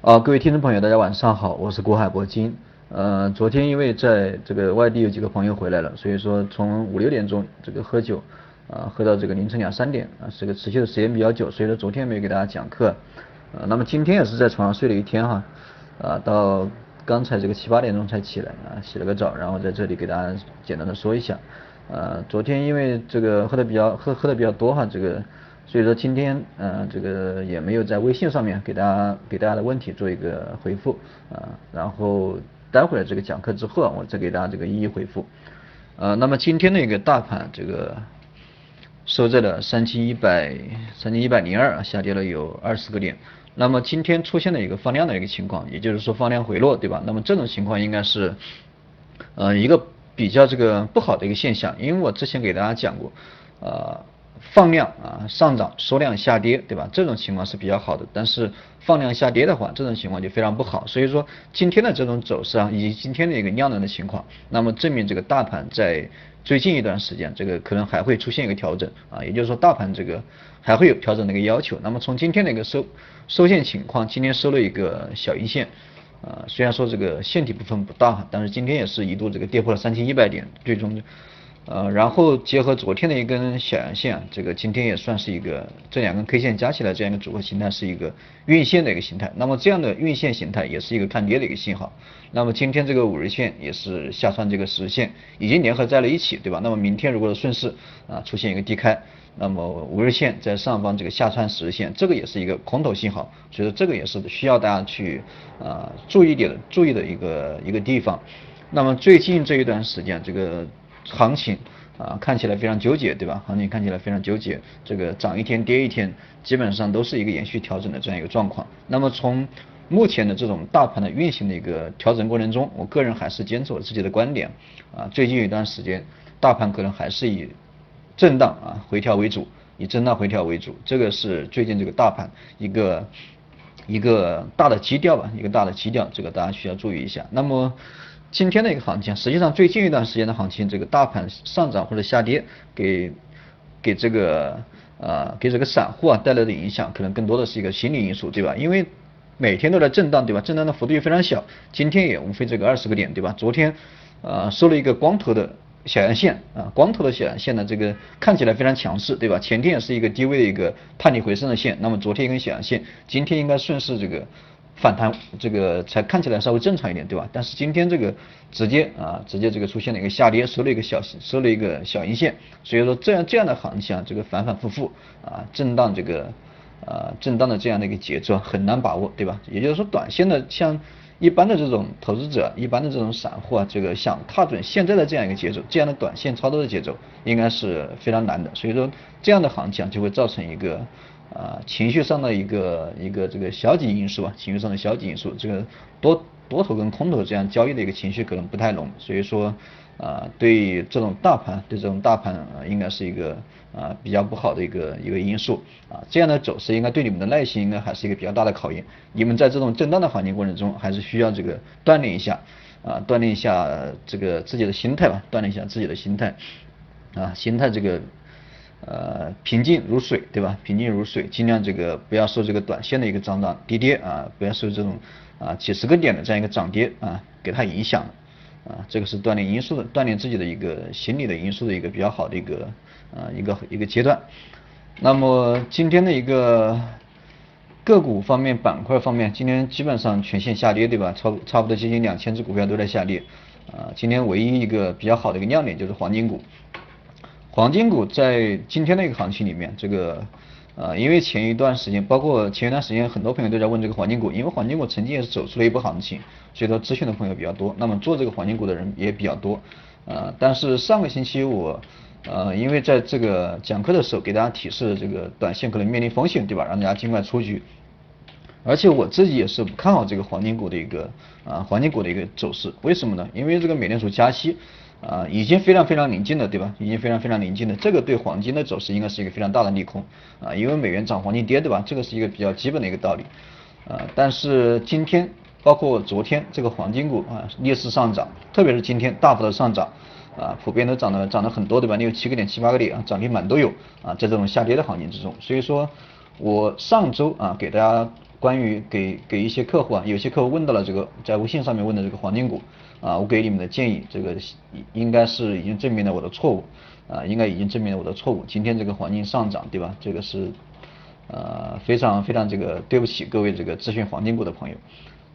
啊，各位听众朋友，大家晚上好，我是国海铂金。呃，昨天因为在这个外地有几个朋友回来了，所以说从五六点钟这个喝酒，啊，喝到这个凌晨两三点，啊，这个持续的时间比较久，所以说昨天没有给大家讲课。呃，那么今天也是在床上睡了一天哈，啊，到刚才这个七八点钟才起来啊，洗了个澡，然后在这里给大家简单的说一下。呃，昨天因为这个喝的比较喝喝的比较多哈，这个。所以说今天呃这个也没有在微信上面给大家给大家的问题做一个回复啊，然后待会儿这个讲课之后啊，我再给大家这个一一回复。呃，那么今天的一个大盘这个收在了三千一百三千一百零二，下跌了有二十个点。那么今天出现了一个放量的一个情况，也就是说放量回落，对吧？那么这种情况应该是呃一个比较这个不好的一个现象，因为我之前给大家讲过啊。放量啊上涨，缩量下跌，对吧？这种情况是比较好的。但是放量下跌的话，这种情况就非常不好。所以说今天的这种走势啊，以及今天的一个量能的情况，那么证明这个大盘在最近一段时间，这个可能还会出现一个调整啊，也就是说大盘这个还会有调整的一个要求。那么从今天的一个收收线情况，今天收了一个小阴线啊，虽然说这个线体部分不大，但是今天也是一度这个跌破了三千一百点，最终。呃，然后结合昨天的一根小阳线，这个今天也算是一个这两根 K 线加起来这样一个组合形态是一个运线的一个形态。那么这样的运线形态也是一个看跌的一个信号。那么今天这个五日线也是下穿这个十日线，已经联合在了一起，对吧？那么明天如果顺势啊出现一个低开，那么五日线在上方这个下穿十日线，这个也是一个空头信号。所以说这个也是需要大家去啊注意点注意的一个一个地方。那么最近这一段时间这个。行情啊，看起来非常纠结，对吧？行情看起来非常纠结，这个涨一天跌一天，基本上都是一个延续调整的这样一个状况。那么从目前的这种大盘的运行的一个调整过程中，我个人还是坚持我自己的观点啊。最近一段时间，大盘可能还是以震荡啊回调为主，以震荡回调为主，这个是最近这个大盘一个一个大的基调吧，一个大的基调，这个大家需要注意一下。那么。今天的一个行情，实际上最近一段时间的行情，这个大盘上涨或者下跌，给给这个呃给这个散户啊带来的影响，可能更多的是一个心理因素，对吧？因为每天都在震荡，对吧？震荡的幅度也非常小，今天也无非这个二十个点，对吧？昨天啊收了一个光头的小阳线啊，光头的小阳线呢，这个看起来非常强势，对吧？前天也是一个低位的一个探底回升的线，那么昨天一根小阳线，今天应该顺势这个。反弹这个才看起来稍微正常一点，对吧？但是今天这个直接啊，直接这个出现了一个下跌，收了一个小收了一个小阴线，所以说这样这样的行情啊，这个反反复复啊，震荡这个啊震荡的这样的一个节奏很难把握，对吧？也就是说，短线的像一般的这种投资者，一般的这种散户啊，这个想踏准现在的这样一个节奏，这样的短线操作的节奏，应该是非常难的。所以说这样的行情就会造成一个。啊，情绪上的一个一个这个消极因素啊，情绪上的消极因素，这个多多头跟空头这样交易的一个情绪可能不太浓，所以说啊，对这种大盘，对这种大盘啊，应该是一个啊比较不好的一个一个因素啊，这样的走势应该对你们的耐心应该还是一个比较大的考验，你们在这种震荡的环境过程中，还是需要这个锻炼一下啊，锻炼一下这个自己的心态吧，锻炼一下自己的心态啊，心态这个。呃，平静如水，对吧？平静如水，尽量这个不要受这个短线的一个涨涨跌跌啊，不要受这种啊几十个点的这样一个涨跌啊给它影响啊，这个是锻炼因素的，锻炼自己的一个心理的因素的一个比较好的一个啊一个一个阶段。那么今天的一个个股方面板块方面，今天基本上全线下跌，对吧？差差不多接近两千只股票都在下跌啊。今天唯一一个比较好的一个亮点就是黄金股。黄金股在今天的一个行情里面，这个呃，因为前一段时间，包括前一段时间，很多朋友都在问这个黄金股，因为黄金股曾经也是走出了一波行情，所以说咨询的朋友比较多，那么做这个黄金股的人也比较多，呃，但是上个星期我呃，因为在这个讲课的时候给大家提示，这个短线可能面临风险，对吧？让大家尽快出局，而且我自己也是不看好这个黄金股的一个啊，黄金股的一个走势，为什么呢？因为这个美联储加息。啊，已经非常非常临近了，对吧？已经非常非常临近了，这个对黄金的走势应该是一个非常大的利空啊，因为美元涨，黄金跌，对吧？这个是一个比较基本的一个道理啊。但是今天，包括昨天，这个黄金股啊逆势上涨，特别是今天大幅的上涨啊，普遍都涨得涨得很多，对吧？六七个点、七八个点啊，涨停板都有啊，在这种下跌的行情之中，所以说我上周啊给大家关于给给一些客户啊，有些客户问到了这个在微信上面问的这个黄金股啊，我给你们的建议，这个应该是已经证明了我的错误啊，应该已经证明了我的错误。今天这个黄金上涨，对吧？这个是呃非常非常这个对不起各位这个咨询黄金股的朋友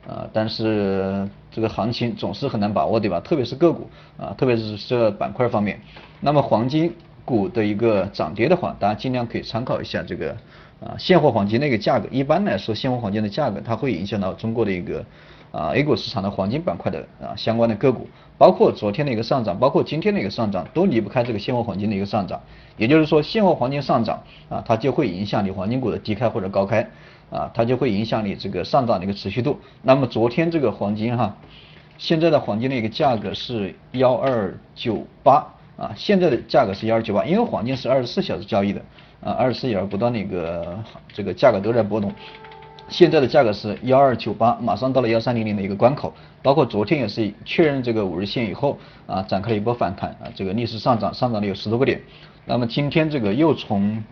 啊，但是这个行情总是很难把握，对吧？特别是个股啊，特别是这板块方面。那么黄金股的一个涨跌的话，大家尽量可以参考一下这个。啊，现货黄金那个价格，一般来说，现货黄金的价格它会影响到中国的一个啊 A 股市场的黄金板块的啊相关的个股，包括昨天的一个上涨，包括今天的一个上涨，都离不开这个现货黄金的一个上涨。也就是说，现货黄金上涨啊，它就会影响你黄金股的低开或者高开啊，它就会影响你这个上涨的一个持续度。那么昨天这个黄金哈，现在的黄金的一个价格是幺二九八啊，现在的价格是幺二九八，因为黄金是二十四小时交易的。啊，二十四小时不断的一个这个价格都在波动，现在的价格是幺二九八，马上到了幺三零零的一个关口，包括昨天也是确认这个五日线以后啊，展开了一波反弹啊，这个逆势上涨，上涨了有十多个点，那么今天这个又从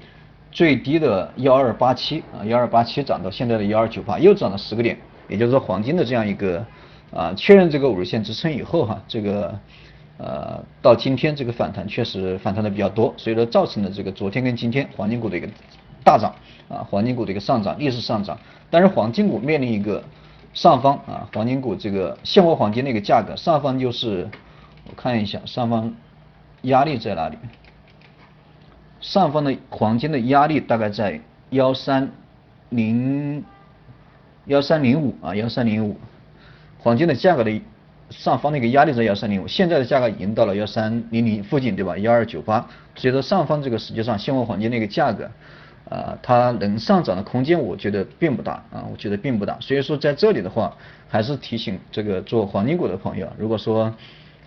最低的幺二八七啊，幺二八七涨到现在的幺二九八，又涨了十个点，也就是说黄金的这样一个啊确认这个五日线支撑以后哈，这个。呃，到今天这个反弹确实反弹的比较多，所以说造成了这个昨天跟今天黄金股的一个大涨啊，黄金股的一个上涨，逆势上涨。但是黄金股面临一个上方啊，黄金股这个现货黄金的一个价格上方就是我看一下上方压力在哪里？上方的黄金的压力大概在幺三零幺三零五啊，幺三零五，黄金的价格的。上方那个压力在幺三零五，现在的价格已经到了幺三零零附近，对吧？幺二九八，所以说上方这个实际上现货黄金的一个价格，啊，它能上涨的空间我觉得并不大啊，我觉得并不大。所以说在这里的话，还是提醒这个做黄金股的朋友，如果说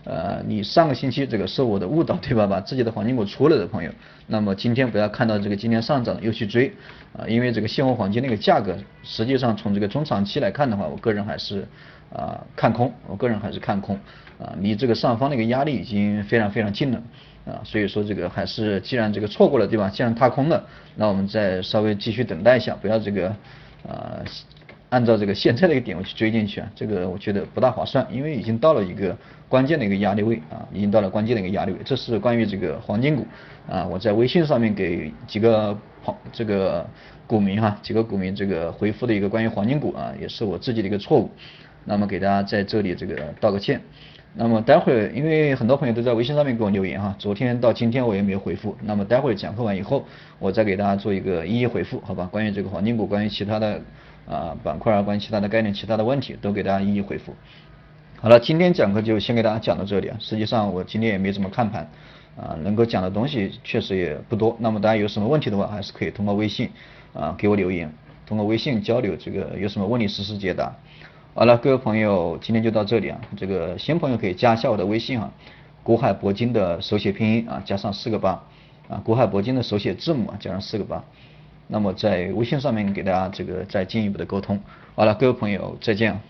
呃你上个星期这个受我的误导，对吧？把自己的黄金股出了的朋友，那么今天不要看到这个今天上涨又去追啊，因为这个现货黄金那个价格，实际上从这个中长期来看的话，我个人还是。啊，看空，我个人还是看空，啊，离这个上方那个压力已经非常非常近了，啊，所以说这个还是既然这个错过了，对吧？既然踏空了，那我们再稍微继续等待一下，不要这个啊，按照这个现在的一个点位去追进去啊，这个我觉得不大划算，因为已经到了一个关键的一个压力位啊，已经到了关键的一个压力位。这是关于这个黄金股啊，我在微信上面给几个朋这个股民哈，几个股民这个回复的一个关于黄金股啊，也是我自己的一个错误。那么给大家在这里这个道个歉。那么待会儿，因为很多朋友都在微信上面给我留言哈，昨天到今天我也没有回复。那么待会儿讲课完以后，我再给大家做一个一一回复，好吧？关于这个黄金股，关于其他的啊板块啊，关于其他的概念、其他的问题，都给大家一一回复。好了，今天讲课就先给大家讲到这里啊。实际上我今天也没怎么看盘啊，能够讲的东西确实也不多。那么大家有什么问题的话，还是可以通过微信啊给我留言，通过微信交流这个有什么问题实时解答。好了，各位朋友，今天就到这里啊。这个新朋友可以加一下我的微信啊，国海铂金的手写拼音啊，加上四个八啊，国海铂金的手写字母啊，加上四个八。那么在微信上面给大家这个再进一步的沟通。好了，各位朋友，再见。